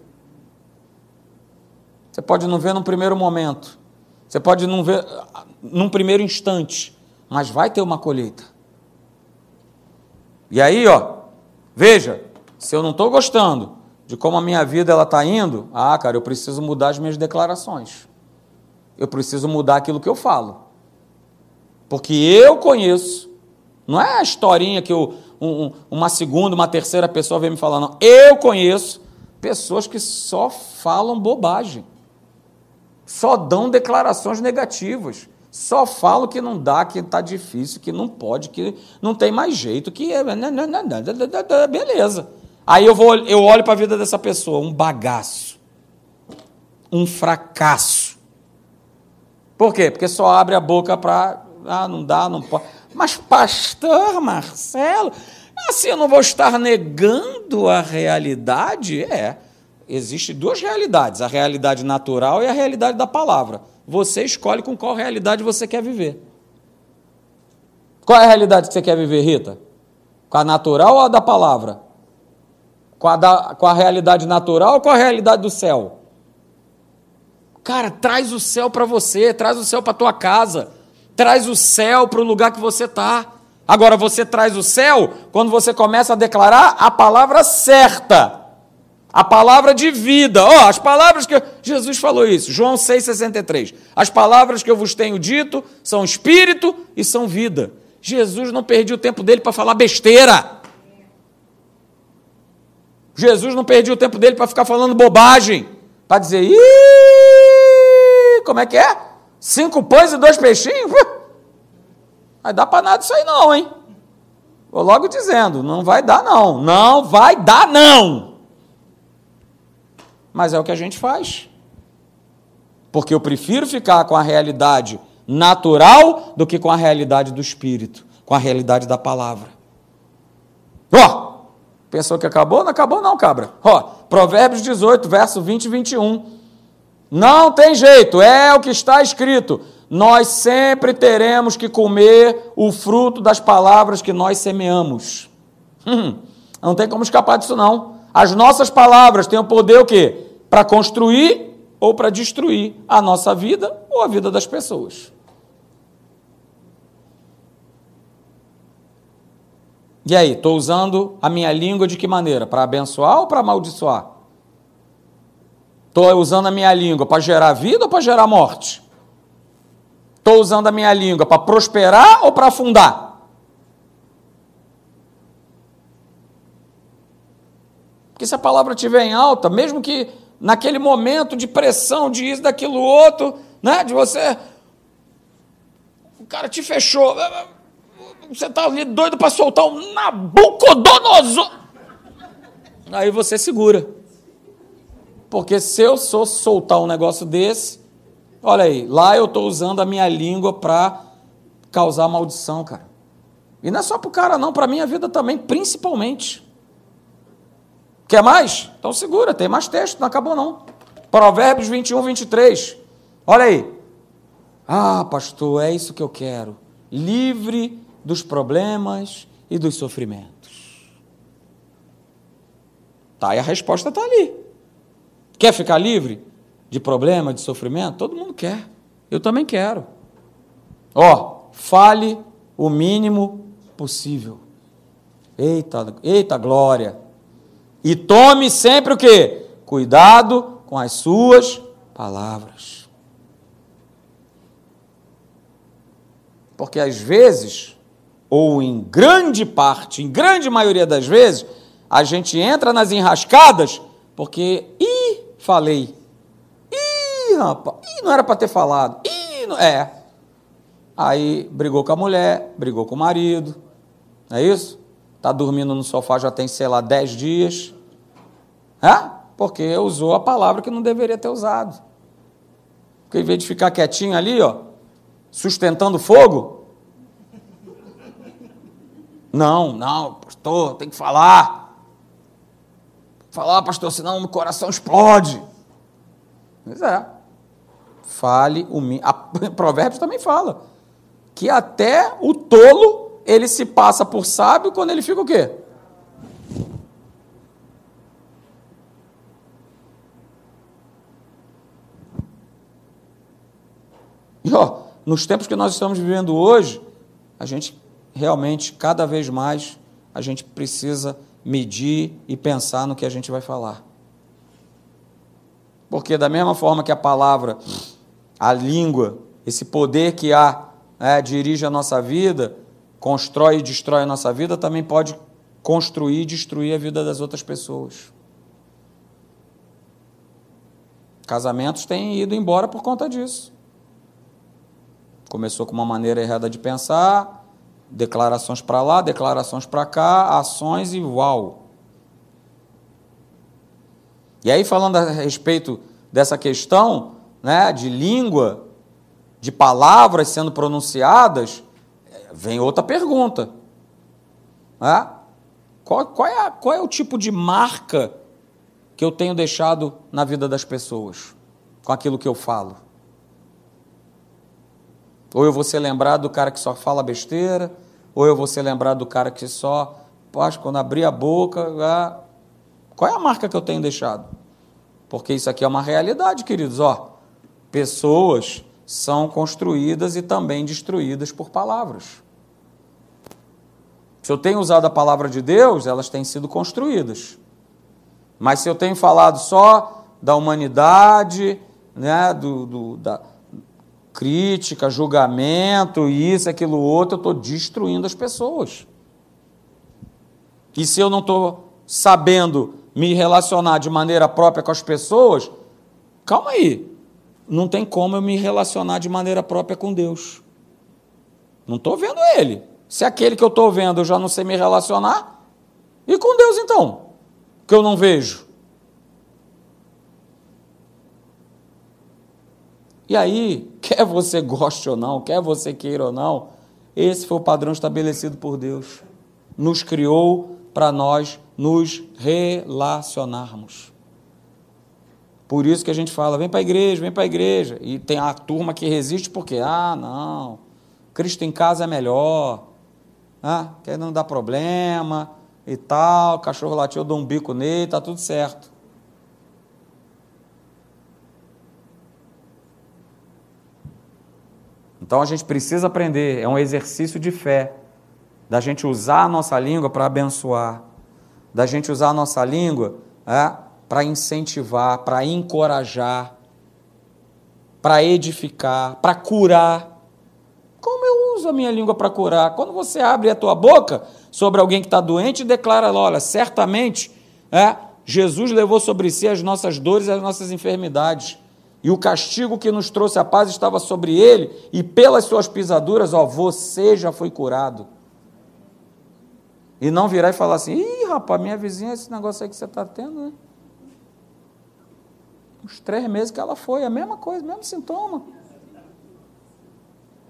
Você pode não ver num primeiro momento, você pode não ver num primeiro instante, mas vai ter uma colheita. E aí, ó, veja, se eu não estou gostando de como a minha vida ela está indo, ah, cara, eu preciso mudar as minhas declarações. Eu preciso mudar aquilo que eu falo. Porque eu conheço, não é a historinha que eu, um, uma segunda, uma terceira pessoa vem me falar, não. Eu conheço pessoas que só falam bobagem, só dão declarações negativas, só falam que não dá, que está difícil, que não pode, que não tem mais jeito, que é. Beleza. Aí eu, vou, eu olho para a vida dessa pessoa, um bagaço, um fracasso. Por quê? Porque só abre a boca para ah, não dá, não pode. Mas, pastor Marcelo, assim eu não vou estar negando a realidade? É. Existem duas realidades: a realidade natural e a realidade da palavra. Você escolhe com qual realidade você quer viver. Qual é a realidade que você quer viver, Rita? Com a natural ou a da palavra? Com a, da, com a realidade natural ou com a realidade do céu? Cara, traz o céu para você, traz o céu para tua casa traz o céu para o lugar que você está. Agora, você traz o céu quando você começa a declarar a palavra certa, a palavra de vida. Ó, oh, as palavras que. Jesus falou isso, João 6,63. As palavras que eu vos tenho dito são espírito e são vida. Jesus não perdia o tempo dele para falar besteira. Jesus não perdia o tempo dele para ficar falando bobagem, para dizer, como é que é? Cinco pães e dois peixinhos? Vai dar para nada isso aí não, hein? Vou logo dizendo, não vai dar não. Não vai dar não. Mas é o que a gente faz. Porque eu prefiro ficar com a realidade natural do que com a realidade do espírito, com a realidade da palavra. Ó, pensou que acabou? Não acabou não, cabra. Ó, Provérbios 18, verso 20 e 21. Não tem jeito, é o que está escrito. Nós sempre teremos que comer o fruto das palavras que nós semeamos. Hum, não tem como escapar disso não. As nossas palavras têm o poder o quê? Para construir ou para destruir a nossa vida ou a vida das pessoas. E aí, estou usando a minha língua de que maneira? Para abençoar ou para amaldiçoar? Estou usando a minha língua para gerar vida ou para gerar morte? Estou usando a minha língua para prosperar ou para afundar? Porque se a palavra estiver em alta, mesmo que naquele momento de pressão, de isso, daquilo outro, né? De você. O cara te fechou. Você está ali doido para soltar um Nabucodonosor. Aí você segura. Porque se eu sou soltar um negócio desse, olha aí, lá eu estou usando a minha língua para causar maldição, cara. E não é só para o cara, não, para a minha vida também, principalmente. Quer mais? Então segura, tem mais texto, não acabou não. Provérbios 21, 23. Olha aí. Ah, pastor, é isso que eu quero. Livre dos problemas e dos sofrimentos. Tá, e a resposta está ali. Quer ficar livre de problema, de sofrimento? Todo mundo quer. Eu também quero. Ó, fale o mínimo possível. Eita, eita glória. E tome sempre o quê? Cuidado com as suas palavras. Porque às vezes ou em grande parte, em grande maioria das vezes, a gente entra nas enrascadas porque, ih, falei. Ih, rapaz, ih, não era para ter falado. Ih, não, é. Aí brigou com a mulher, brigou com o marido, não é isso? Está dormindo no sofá já tem, sei lá, dez dias. É? Porque usou a palavra que não deveria ter usado. Porque em vez de ficar quietinho ali, ó, sustentando fogo, não, não, pastor, tem que falar. Falar, pastor, senão o coração explode. Pois é. Fale o mínimo. Provérbios também fala que até o tolo ele se passa por sábio quando ele fica o quê? E ó, nos tempos que nós estamos vivendo hoje, a gente realmente, cada vez mais, a gente precisa medir e pensar no que a gente vai falar. Porque, da mesma forma que a palavra, a língua, esse poder que há, é, dirige a nossa vida, constrói e destrói a nossa vida, também pode construir e destruir a vida das outras pessoas. Casamentos têm ido embora por conta disso. Começou com uma maneira errada de pensar, Declarações para lá, declarações para cá, ações e uau. E aí, falando a respeito dessa questão né, de língua, de palavras sendo pronunciadas, vem outra pergunta. Né? Qual, qual, é qual é o tipo de marca que eu tenho deixado na vida das pessoas com aquilo que eu falo? Ou eu vou ser lembrado do cara que só fala besteira, ou eu vou ser lembrado do cara que só, poxa, quando abrir a boca, ah, qual é a marca que eu tenho deixado? Porque isso aqui é uma realidade, queridos, ó. Pessoas são construídas e também destruídas por palavras. Se eu tenho usado a palavra de Deus, elas têm sido construídas. Mas se eu tenho falado só da humanidade, né, do, do da, crítica, julgamento, isso, aquilo, outro, eu estou destruindo as pessoas. E se eu não estou sabendo me relacionar de maneira própria com as pessoas, calma aí, não tem como eu me relacionar de maneira própria com Deus. Não estou vendo Ele. Se aquele que eu estou vendo eu já não sei me relacionar, e com Deus então? Que eu não vejo. E aí, quer você goste ou não, quer você queira ou não, esse foi o padrão estabelecido por Deus. Nos criou para nós nos relacionarmos. Por isso que a gente fala, vem para a igreja, vem para a igreja. E tem a turma que resiste porque, ah, não, Cristo em casa é melhor, ah, que não dá problema e tal, cachorro latiu, eu dou um bico nele, tá tudo certo. Então a gente precisa aprender, é um exercício de fé, da gente usar a nossa língua para abençoar, da gente usar a nossa língua é, para incentivar, para encorajar, para edificar, para curar. Como eu uso a minha língua para curar? Quando você abre a tua boca sobre alguém que está doente e declara, olha, certamente é, Jesus levou sobre si as nossas dores e as nossas enfermidades e o castigo que nos trouxe a paz estava sobre ele, e pelas suas pisaduras, ó, você já foi curado. E não virar e falar assim: ih, rapaz, minha vizinha, esse negócio aí que você está tendo, né? Uns três meses que ela foi, a mesma coisa, mesmo sintoma.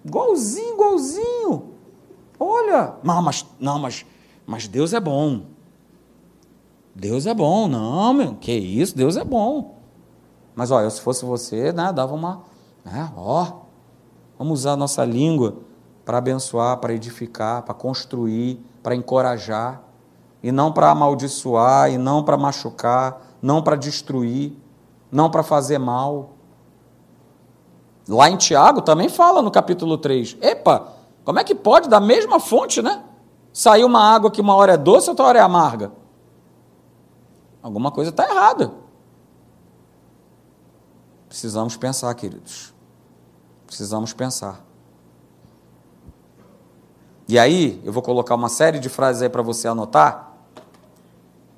Igualzinho, igualzinho. Olha, não, mas, não, mas, mas Deus é bom. Deus é bom, não, meu, que isso, Deus é bom. Mas, eu, se fosse você, né, dava uma. Né, ó, vamos usar a nossa língua para abençoar, para edificar, para construir, para encorajar, e não para amaldiçoar, e não para machucar, não para destruir, não para fazer mal. Lá em Tiago também fala no capítulo 3. Epa, como é que pode, da mesma fonte, né? Sair uma água que uma hora é doce, outra hora é amarga? Alguma coisa está errada. Precisamos pensar, queridos. Precisamos pensar. E aí, eu vou colocar uma série de frases aí para você anotar,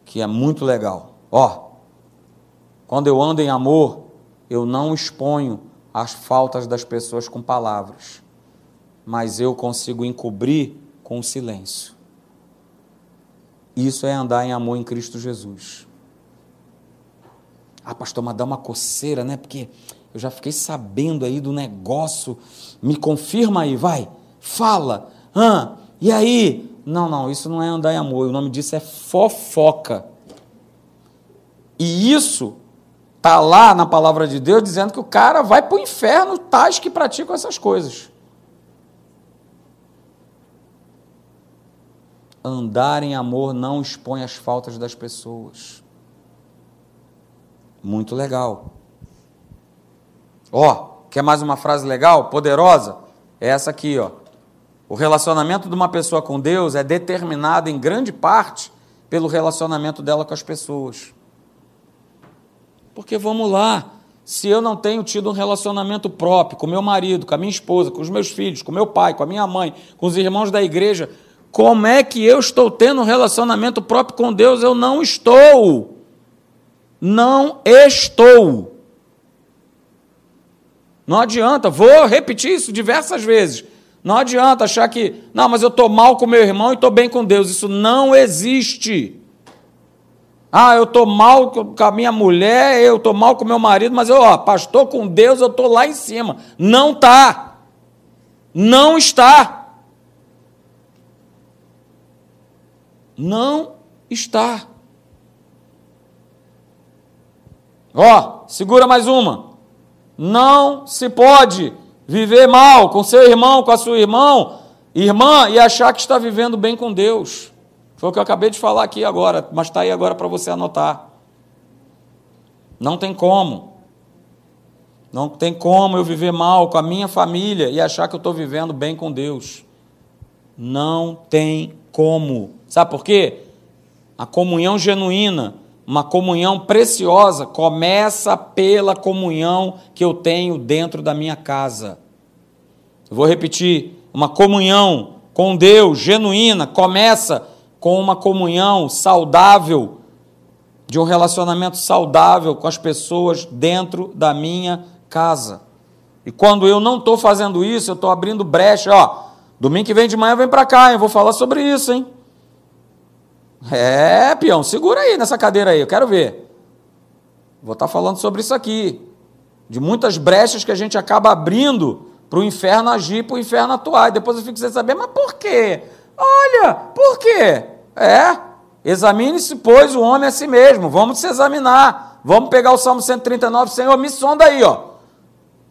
que é muito legal. Ó, quando eu ando em amor, eu não exponho as faltas das pessoas com palavras, mas eu consigo encobrir com o silêncio. Isso é andar em amor em Cristo Jesus. Ah, pastor, mas dá uma coceira, né? Porque eu já fiquei sabendo aí do negócio. Me confirma aí, vai. Fala. Ah, e aí? Não, não, isso não é andar em amor. O nome disso é fofoca. E isso está lá na palavra de Deus dizendo que o cara vai para o inferno, tais que praticam essas coisas. Andar em amor não expõe as faltas das pessoas. Muito legal. Ó, quer mais uma frase legal, poderosa? É essa aqui, ó. O relacionamento de uma pessoa com Deus é determinado em grande parte pelo relacionamento dela com as pessoas. Porque vamos lá, se eu não tenho tido um relacionamento próprio com meu marido, com a minha esposa, com os meus filhos, com meu pai, com a minha mãe, com os irmãos da igreja, como é que eu estou tendo um relacionamento próprio com Deus? Eu não estou não estou. Não adianta, vou repetir isso diversas vezes. Não adianta achar que, não, mas eu estou mal com meu irmão e estou bem com Deus. Isso não existe. Ah, eu estou mal com a minha mulher, eu estou mal com meu marido, mas eu, ó, pastor com Deus, eu estou lá em cima. Não está. Não está. Não está. Ó, segura mais uma. Não se pode viver mal com seu irmão, com a sua irmã, irmã e achar que está vivendo bem com Deus. Foi o que eu acabei de falar aqui agora, mas está aí agora para você anotar. Não tem como. Não tem como eu viver mal com a minha família e achar que eu estou vivendo bem com Deus. Não tem como. Sabe por quê? A comunhão genuína uma comunhão preciosa começa pela comunhão que eu tenho dentro da minha casa. Eu vou repetir: uma comunhão com Deus genuína começa com uma comunhão saudável, de um relacionamento saudável com as pessoas dentro da minha casa. E quando eu não estou fazendo isso, eu estou abrindo brecha. Ó, domingo que vem de manhã vem para cá, eu vou falar sobre isso, hein? É, peão, segura aí nessa cadeira aí, eu quero ver. Vou estar tá falando sobre isso aqui. De muitas brechas que a gente acaba abrindo para o inferno agir, para o inferno atuar. E depois eu fico sem saber, mas por quê? Olha, por quê? É, Examine-se, pois, o homem a si mesmo. Vamos se examinar. Vamos pegar o Salmo 139. Senhor, me sonda aí, ó.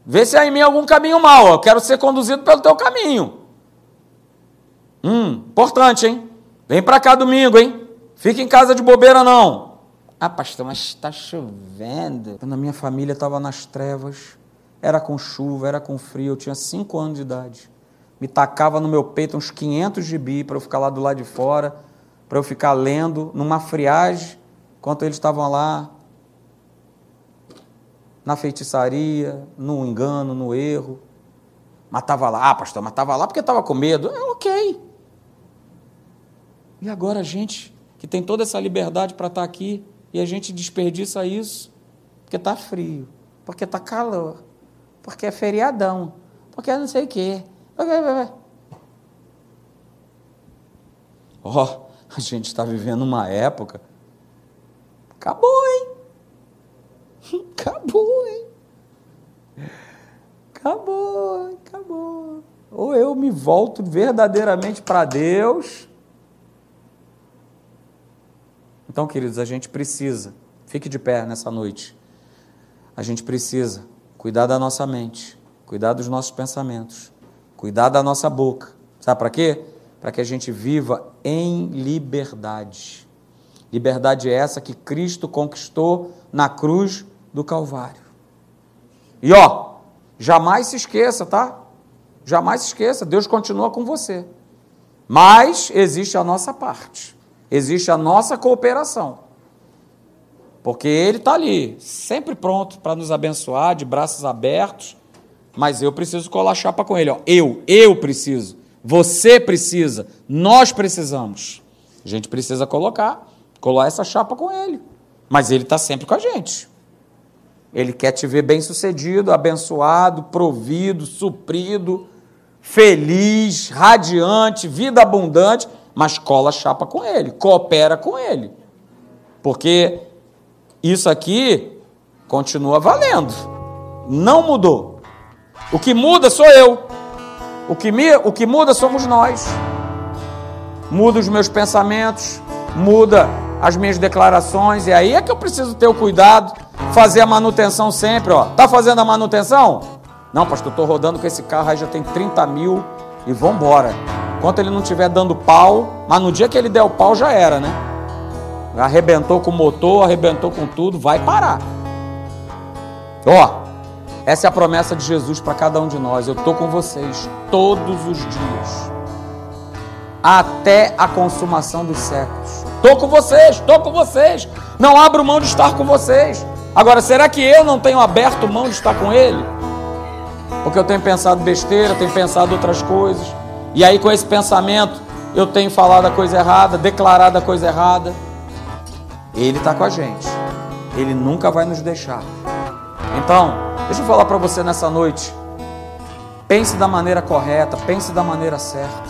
Vê se há em mim algum caminho mal. Eu quero ser conduzido pelo teu caminho. Hum, importante, hein? Vem para cá domingo, hein? Fica em casa de bobeira, não. Ah, pastor, mas está chovendo. Quando a minha família estava nas trevas, era com chuva, era com frio, eu tinha cinco anos de idade. Me tacava no meu peito uns 500 gibi para eu ficar lá do lado de fora para eu ficar lendo numa friagem, enquanto eles estavam lá na feitiçaria, no engano, no erro. Matava lá, ah, pastor, matava lá porque estava com medo. É ok. E agora gente, que tem toda essa liberdade para estar tá aqui, e a gente desperdiça isso porque está frio, porque está calor, porque é feriadão, porque é não sei o quê. Ó, oh, a gente está vivendo uma época. Acabou, hein? Acabou, hein? Acabou, acabou. Ou eu me volto verdadeiramente para Deus. Então, queridos, a gente precisa, fique de pé nessa noite. A gente precisa cuidar da nossa mente, cuidar dos nossos pensamentos, cuidar da nossa boca. Sabe para quê? para que a gente viva em liberdade. Liberdade é essa que Cristo conquistou na cruz do Calvário. E ó, jamais se esqueça, tá? Jamais se esqueça, Deus continua com você. Mas existe a nossa parte, existe a nossa cooperação. Porque Ele está ali, sempre pronto para nos abençoar, de braços abertos, mas eu preciso colar chapa com Ele. Ó. Eu, eu preciso. Você precisa, nós precisamos. A gente precisa colocar, colar essa chapa com ele. Mas ele está sempre com a gente. Ele quer te ver bem sucedido, abençoado, provido, suprido, feliz, radiante, vida abundante, mas cola chapa com ele, coopera com ele. Porque isso aqui continua valendo. Não mudou. O que muda sou eu. O que, me, o que muda somos nós. Muda os meus pensamentos, muda as minhas declarações, e aí é que eu preciso ter o cuidado, fazer a manutenção sempre. Ó. Tá fazendo a manutenção? Não, pastor, estou rodando com esse carro aí já tem 30 mil e vambora. Enquanto ele não estiver dando pau, mas no dia que ele der o pau já era, né? Arrebentou com o motor, arrebentou com tudo, vai parar. Ó, essa é a promessa de Jesus para cada um de nós. Eu estou com vocês todos os dias, até a consumação dos séculos. Estou com vocês, estou com vocês. Não abro mão de estar com vocês. Agora, será que eu não tenho aberto mão de estar com Ele? Porque eu tenho pensado besteira, tenho pensado outras coisas. E aí, com esse pensamento, eu tenho falado a coisa errada, declarado a coisa errada. Ele está com a gente. Ele nunca vai nos deixar. Então, Deixa eu falar para você nessa noite. Pense da maneira correta, pense da maneira certa.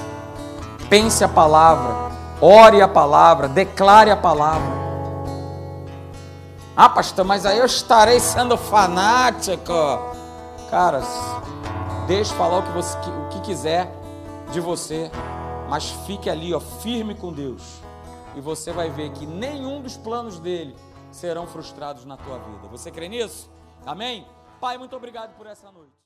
Pense a palavra, ore a palavra, declare a palavra. Ah, pastor, mas aí eu estarei sendo fanático. Caras, deixe falar o que, você, o que quiser de você, mas fique ali, ó, firme com Deus. E você vai ver que nenhum dos planos dele serão frustrados na tua vida. Você crê nisso? Amém? Pai, muito obrigado por essa noite.